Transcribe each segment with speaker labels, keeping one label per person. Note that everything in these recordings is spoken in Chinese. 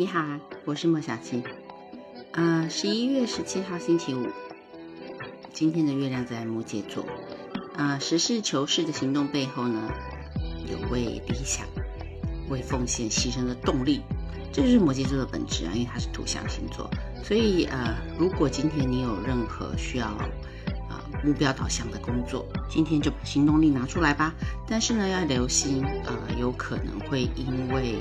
Speaker 1: 你好，我是莫小七。啊，十一月十七号星期五，今天的月亮在摩羯座。啊，实事求是的行动背后呢，有为理想、为奉献牺牲的动力，这就是摩羯座的本质啊，因为它是土象星座。所以呃，如果今天你有任何需要啊目标导向的工作，今天就把行动力拿出来吧。但是呢，要留心，呃，有可能会因为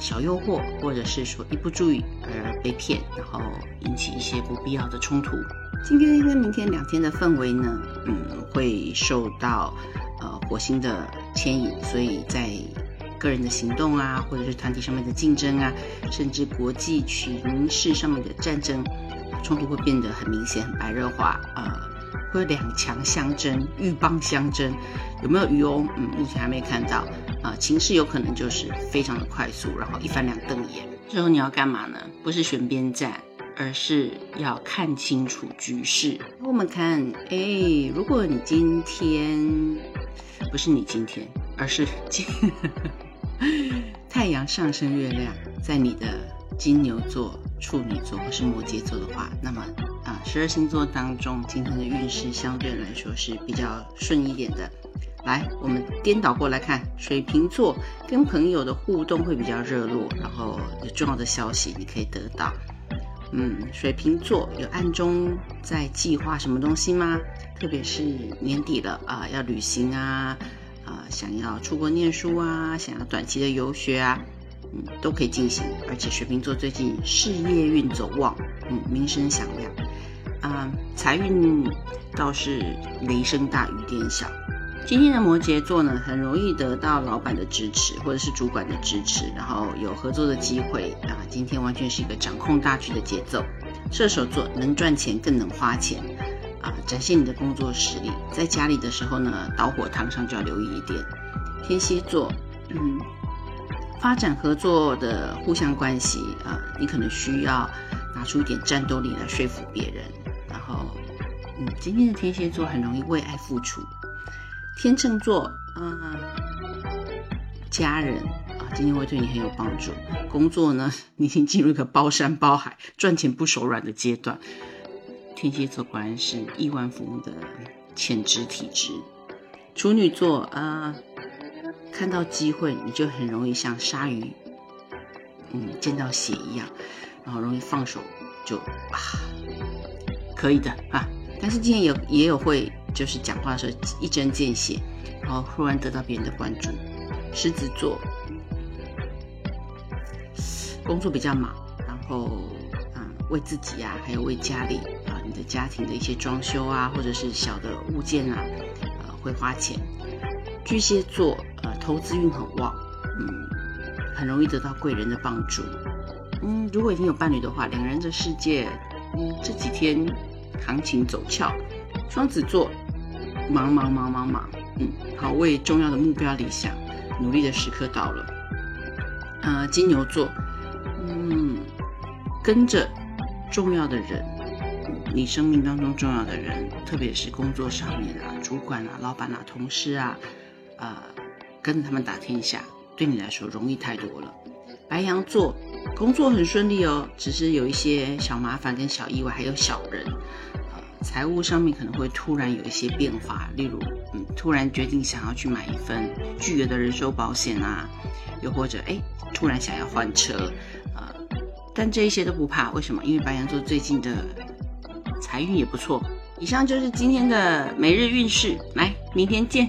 Speaker 1: 小诱惑，或者是说一不注意而被骗，然后引起一些不必要的冲突。今天跟明天两天的氛围呢，嗯，会受到呃火星的牵引，所以在个人的行动啊，或者是团体上面的竞争啊，甚至国际群势上面的战争冲突会变得很明显、很白热化，呃，会有两强相争、鹬蚌相争，有没有鱼哦？嗯，目前还没看到。啊，情势有可能就是非常的快速，然后一翻两瞪眼。之后你要干嘛呢？不是选边站。而是要看清楚局势。我们看，哎，如果你今天不是你今天，而是今太阳上升月亮在你的金牛座、处女座或是摩羯座的话，那么啊，十二星座当中今天的运势相对来说是比较顺一点的。来，我们颠倒过来看，水瓶座跟朋友的互动会比较热络，然后有重要的消息你可以得到。嗯，水瓶座有暗中在计划什么东西吗？特别是年底了啊，要旅行啊，啊，想要出国念书啊，想要短期的游学啊，嗯，都可以进行。而且水瓶座最近事业运走旺，嗯，名声响亮，啊，财运倒是雷声大雨点小。今天的摩羯座呢，很容易得到老板的支持，或者是主管的支持，然后有合作的机会啊。今天完全是一个掌控大局的节奏。射手座能赚钱，更能花钱啊，展现你的工作实力。在家里的时候呢，导火堂上就要留意一点。天蝎座，嗯，发展合作的互相关系啊，你可能需要拿出一点战斗力来说服别人。然后，嗯，今天的天蝎座很容易为爱付出。天秤座，嗯，家人啊，今天会对你很有帮助。工作呢，你已经进入一个包山包海、赚钱不手软的阶段。天蝎座果然是亿万富翁的潜质体质。处女座，啊，看到机会你就很容易像鲨鱼，嗯，见到血一样，然后容易放手就啊，可以的啊。但是今天有也有会。就是讲话的时候一针见血，然后忽然得到别人的关注。狮子座，工作比较忙，然后嗯，为自己啊，还有为家里啊，你的家庭的一些装修啊，或者是小的物件啊，呃，会花钱。巨蟹座，呃，投资运很旺，嗯，很容易得到贵人的帮助。嗯，如果已经有伴侣的话，两人的世界，嗯，这几天行情走俏。双子座，忙忙忙忙忙，嗯，好，为重要的目标理想努力的时刻到了。呃，金牛座，嗯，跟着重要的人，你生命当中重要的人，特别是工作上面啊，主管啊、老板啊、同事啊，呃，跟着他们打天下，对你来说容易太多了。白羊座，工作很顺利哦，只是有一些小麻烦跟小意外，还有小人。财务上面可能会突然有一些变化，例如，嗯，突然决定想要去买一份巨额的人寿保险啊，又或者，哎，突然想要换车，呃，但这一些都不怕，为什么？因为白羊座最近的财运也不错。以上就是今天的每日运势，来，明天见。